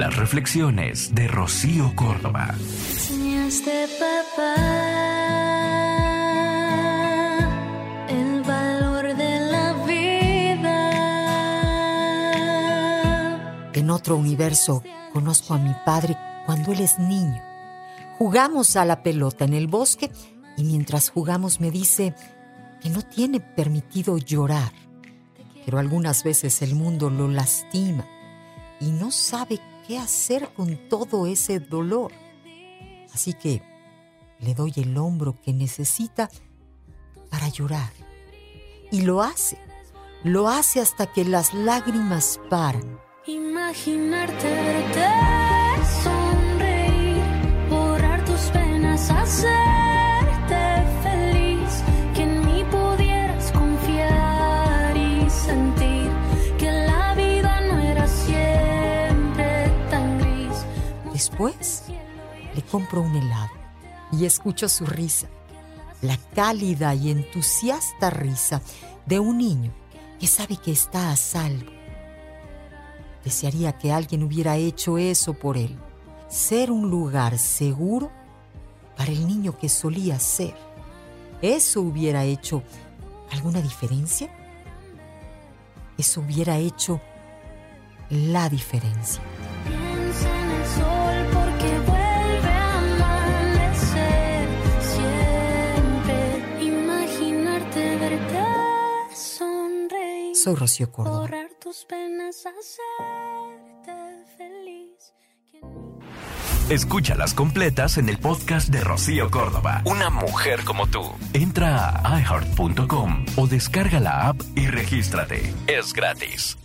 Las reflexiones de Rocío Córdoba. Papá, el valor de la vida. En otro universo conozco a mi padre cuando él es niño. Jugamos a la pelota en el bosque y mientras jugamos me dice que no tiene permitido llorar, pero algunas veces el mundo lo lastima y no sabe qué hacer con todo ese dolor. Así que le doy el hombro que necesita para llorar. Y lo hace, lo hace hasta que las lágrimas paran. Imaginarte Después le compro un helado y escucho su risa, la cálida y entusiasta risa de un niño que sabe que está a salvo. Desearía que alguien hubiera hecho eso por él, ser un lugar seguro para el niño que solía ser. ¿Eso hubiera hecho alguna diferencia? Eso hubiera hecho la diferencia. Piensa en Soy Rocío Córdoba. Tus penas, hacerte feliz. Escúchalas completas en el podcast de Rocío Córdoba. Una mujer como tú. Entra a iheart.com o descarga la app y regístrate. Es gratis.